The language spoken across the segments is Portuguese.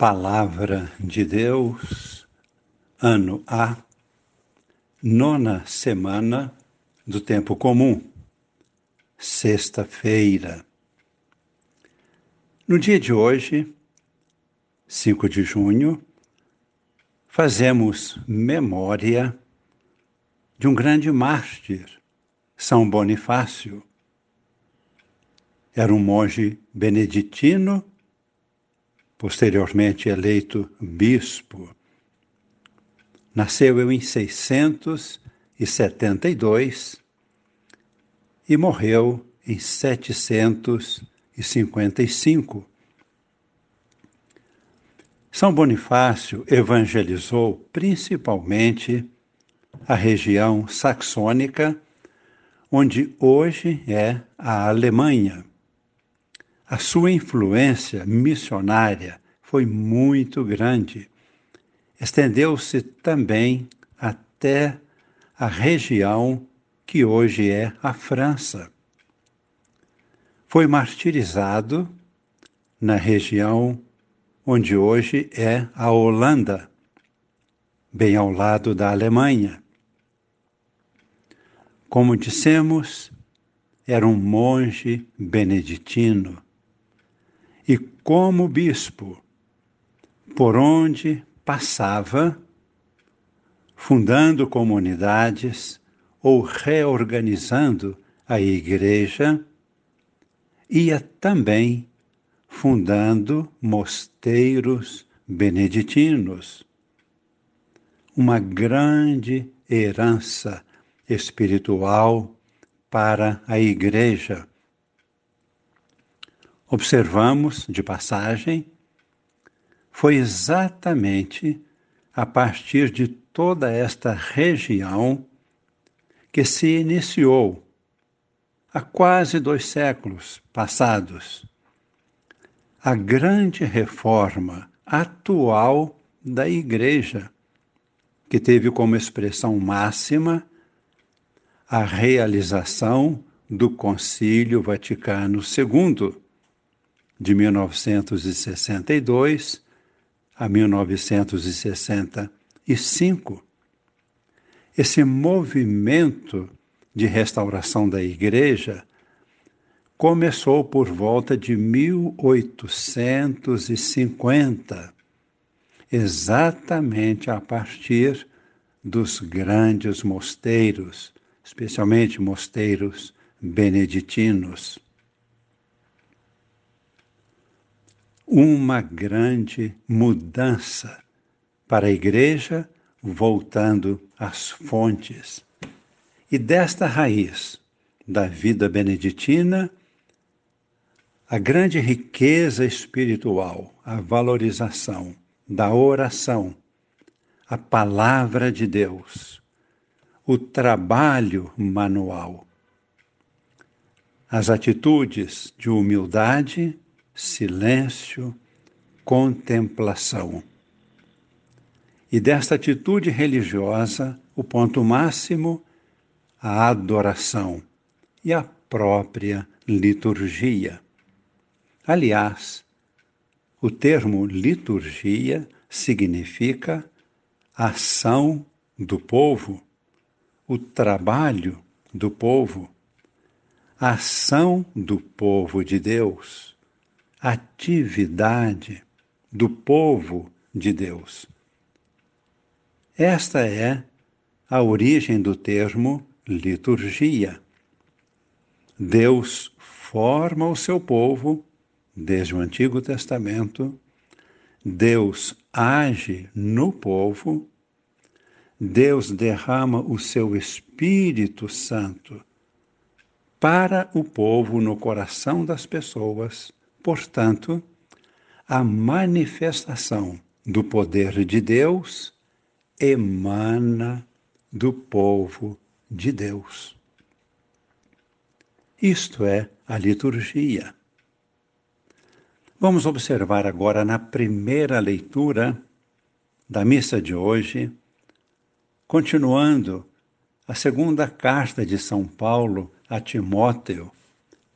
Palavra de Deus, ano A, nona semana do tempo comum, sexta-feira. No dia de hoje, 5 de junho, fazemos memória de um grande mártir, São Bonifácio. Era um monge beneditino posteriormente eleito bispo. Nasceu em 672 e morreu em 755. São Bonifácio evangelizou principalmente a região saxônica, onde hoje é a Alemanha. A sua influência missionária foi muito grande. Estendeu-se também até a região que hoje é a França. Foi martirizado na região onde hoje é a Holanda, bem ao lado da Alemanha. Como dissemos, era um monge beneditino e como bispo, por onde passava, fundando comunidades ou reorganizando a igreja, ia também fundando mosteiros beneditinos. Uma grande herança espiritual para a igreja observamos de passagem, foi exatamente a partir de toda esta região que se iniciou há quase dois séculos passados a grande reforma atual da Igreja, que teve como expressão máxima a realização do Concílio Vaticano II, de 1962 a 1965. Esse movimento de restauração da igreja começou por volta de 1850, exatamente a partir dos grandes mosteiros, especialmente mosteiros beneditinos. Uma grande mudança para a igreja voltando às fontes. E desta raiz da vida beneditina, a grande riqueza espiritual, a valorização da oração, a palavra de Deus, o trabalho manual, as atitudes de humildade silêncio, contemplação. E desta atitude religiosa, o ponto máximo, a adoração e a própria liturgia. Aliás, o termo liturgia significa ação do povo, o trabalho do povo, a ação do povo de Deus atividade do povo de Deus. Esta é a origem do termo liturgia. Deus forma o seu povo desde o Antigo Testamento, Deus age no povo, Deus derrama o seu Espírito Santo para o povo no coração das pessoas Portanto, a manifestação do poder de Deus emana do povo de Deus. Isto é a liturgia. Vamos observar agora na primeira leitura da missa de hoje, continuando a segunda carta de São Paulo a Timóteo,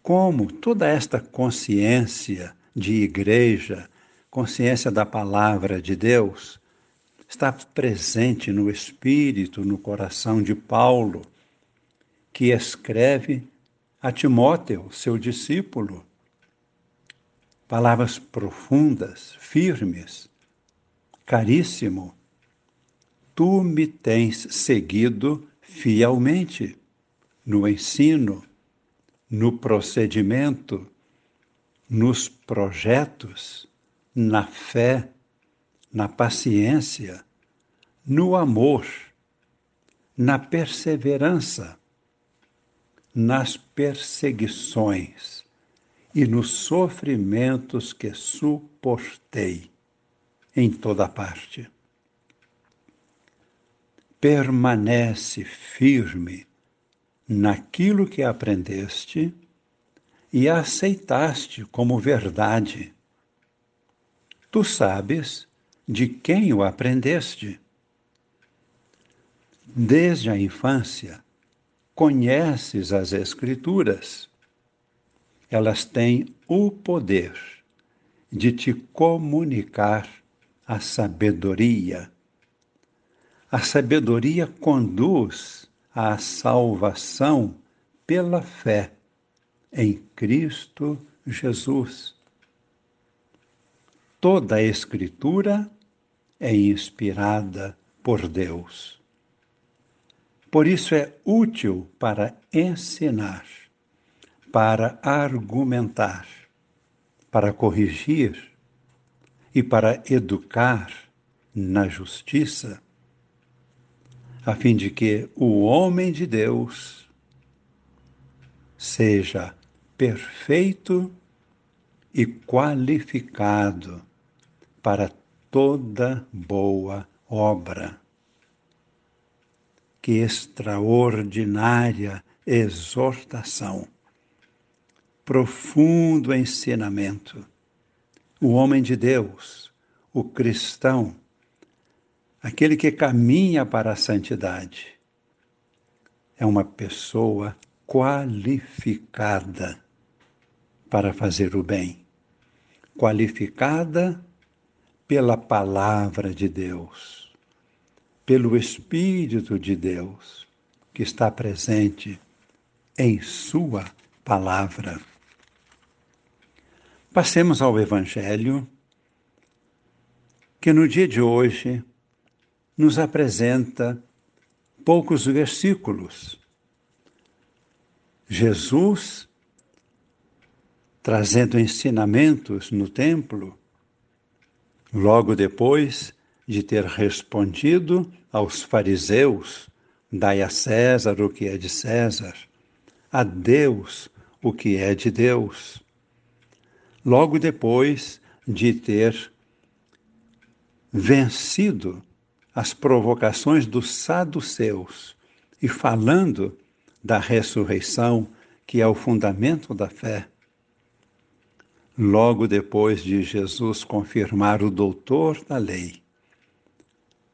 como toda esta consciência de igreja, consciência da palavra de Deus está presente no espírito, no coração de Paulo, que escreve a Timóteo, seu discípulo. Palavras profundas, firmes, caríssimo, tu me tens seguido fielmente no ensino, no procedimento, nos projetos, na fé, na paciência, no amor, na perseverança, nas perseguições e nos sofrimentos que suportei em toda parte. Permanece firme naquilo que aprendeste e aceitaste como verdade. Tu sabes de quem o aprendeste. Desde a infância, conheces as Escrituras. Elas têm o poder de te comunicar a sabedoria. A sabedoria conduz à salvação pela fé em Cristo Jesus. Toda a Escritura é inspirada por Deus. Por isso é útil para ensinar, para argumentar, para corrigir e para educar na justiça, a fim de que o homem de Deus seja perfeito e qualificado para toda boa obra. Que extraordinária exortação, profundo ensinamento. O homem de Deus, o cristão, aquele que caminha para a santidade, é uma pessoa qualificada para fazer o bem, qualificada pela palavra de Deus, pelo Espírito de Deus que está presente em Sua palavra. Passemos ao Evangelho, que no dia de hoje nos apresenta poucos versículos. Jesus trazendo ensinamentos no templo Logo depois de ter respondido aos fariseus: Dai a César o que é de César, a Deus o que é de Deus. Logo depois de ter vencido as provocações dos saduceus e falando da ressurreição, que é o fundamento da fé, logo depois de Jesus confirmar o doutor da lei,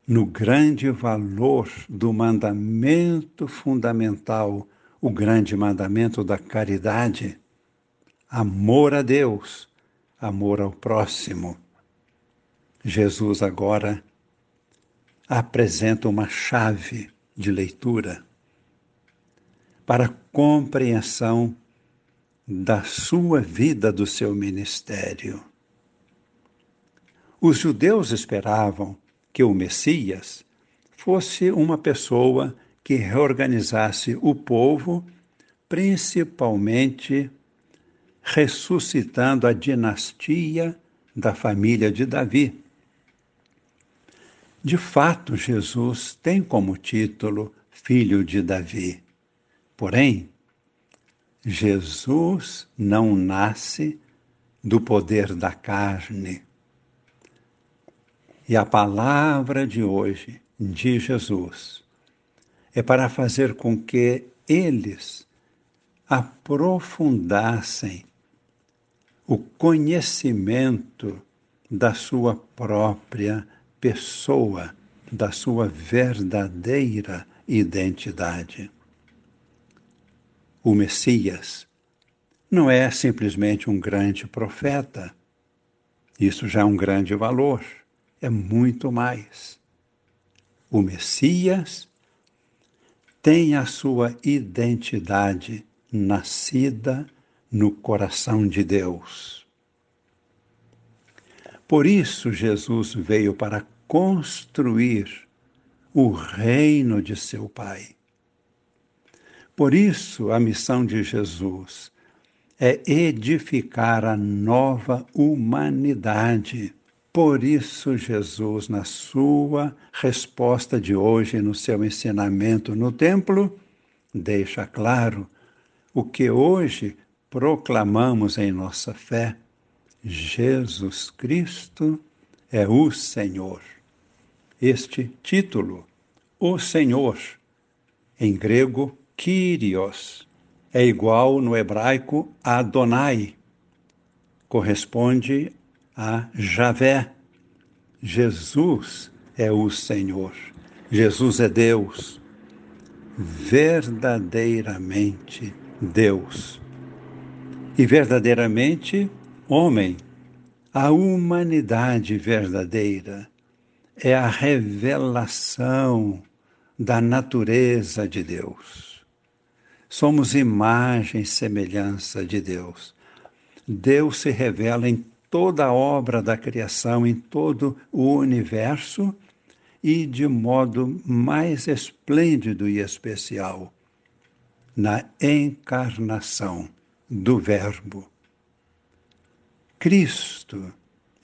no grande valor do mandamento fundamental, o grande mandamento da caridade, amor a Deus, amor ao próximo. Jesus agora apresenta uma chave de leitura para a compreensão da sua vida, do seu ministério. Os judeus esperavam que o Messias fosse uma pessoa que reorganizasse o povo, principalmente ressuscitando a dinastia da família de Davi. De fato, Jesus tem como título Filho de Davi. Porém, Jesus não nasce do poder da carne. E a palavra de hoje de Jesus é para fazer com que eles aprofundassem o conhecimento da sua própria pessoa, da sua verdadeira identidade o Messias, não é simplesmente um grande profeta. Isso já é um grande valor, é muito mais. O Messias tem a sua identidade nascida no coração de Deus. Por isso, Jesus veio para construir o reino de seu Pai. Por isso, a missão de Jesus é edificar a nova humanidade. Por isso, Jesus, na sua resposta de hoje, no seu ensinamento no templo, deixa claro o que hoje proclamamos em nossa fé: Jesus Cristo é o Senhor. Este título, o Senhor, em grego, Kyrios, é igual no hebraico Adonai, corresponde a Javé. Jesus é o Senhor. Jesus é Deus, verdadeiramente Deus e verdadeiramente homem. A humanidade verdadeira é a revelação da natureza de Deus. Somos imagem e semelhança de Deus. Deus se revela em toda a obra da criação, em todo o universo e de modo mais esplêndido e especial na encarnação do Verbo. Cristo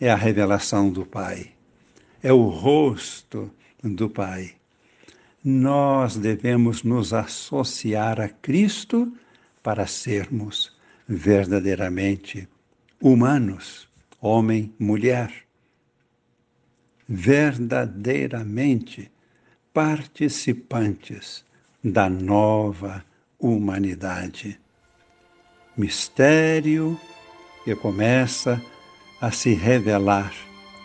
é a revelação do Pai, é o rosto do Pai. Nós devemos nos associar a Cristo para sermos verdadeiramente humanos, homem, mulher, verdadeiramente participantes da nova humanidade. Mistério que começa a se revelar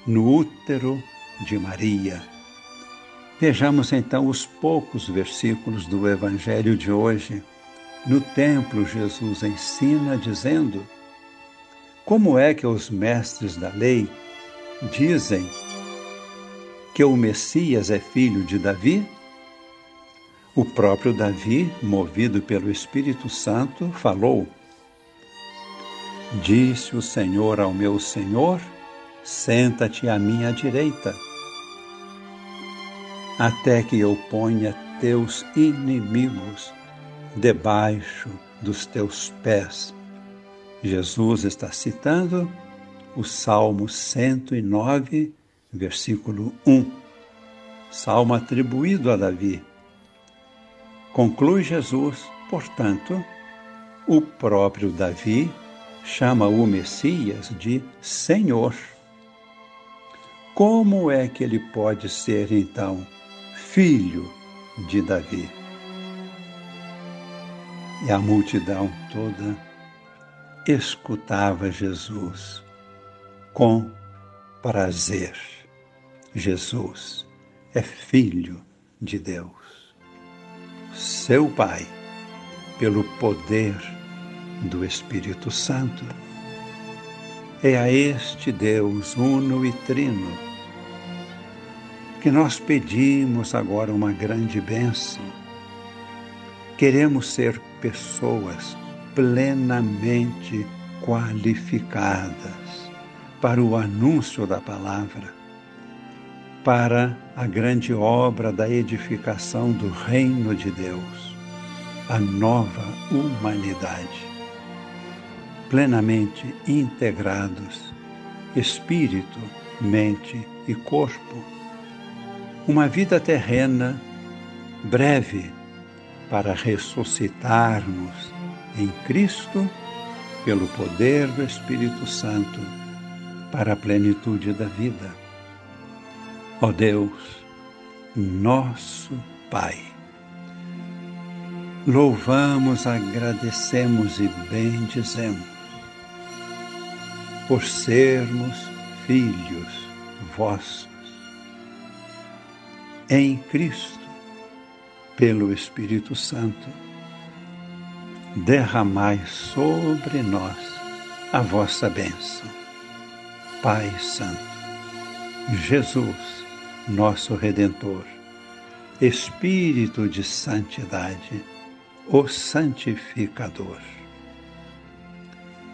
no útero de Maria. Vejamos então os poucos versículos do Evangelho de hoje. No templo, Jesus ensina dizendo: Como é que os mestres da lei dizem que o Messias é filho de Davi? O próprio Davi, movido pelo Espírito Santo, falou: Disse o Senhor ao meu Senhor: Senta-te à minha direita, até que eu ponha teus inimigos debaixo dos teus pés. Jesus está citando o Salmo 109, versículo 1, salmo atribuído a Davi Conclui Jesus, portanto, o próprio Davi chama o Messias de Senhor. Como é que ele pode ser, então, filho de Davi? E a multidão toda escutava Jesus com prazer. Jesus é filho de Deus seu Pai, pelo poder do Espírito Santo. É a este Deus uno e trino que nós pedimos agora uma grande bênção. Queremos ser pessoas plenamente qualificadas para o anúncio da palavra para a grande obra da edificação do reino de Deus, a nova humanidade, plenamente integrados, espírito, mente e corpo, uma vida terrena breve para ressuscitarmos em Cristo pelo poder do Espírito Santo para a plenitude da vida Ó Deus, nosso Pai. Louvamos, agradecemos e bendizemos por sermos filhos vossos em Cristo, pelo Espírito Santo. Derramai sobre nós a vossa bênção. Pai Santo, Jesus, nosso Redentor, Espírito de Santidade, o Santificador.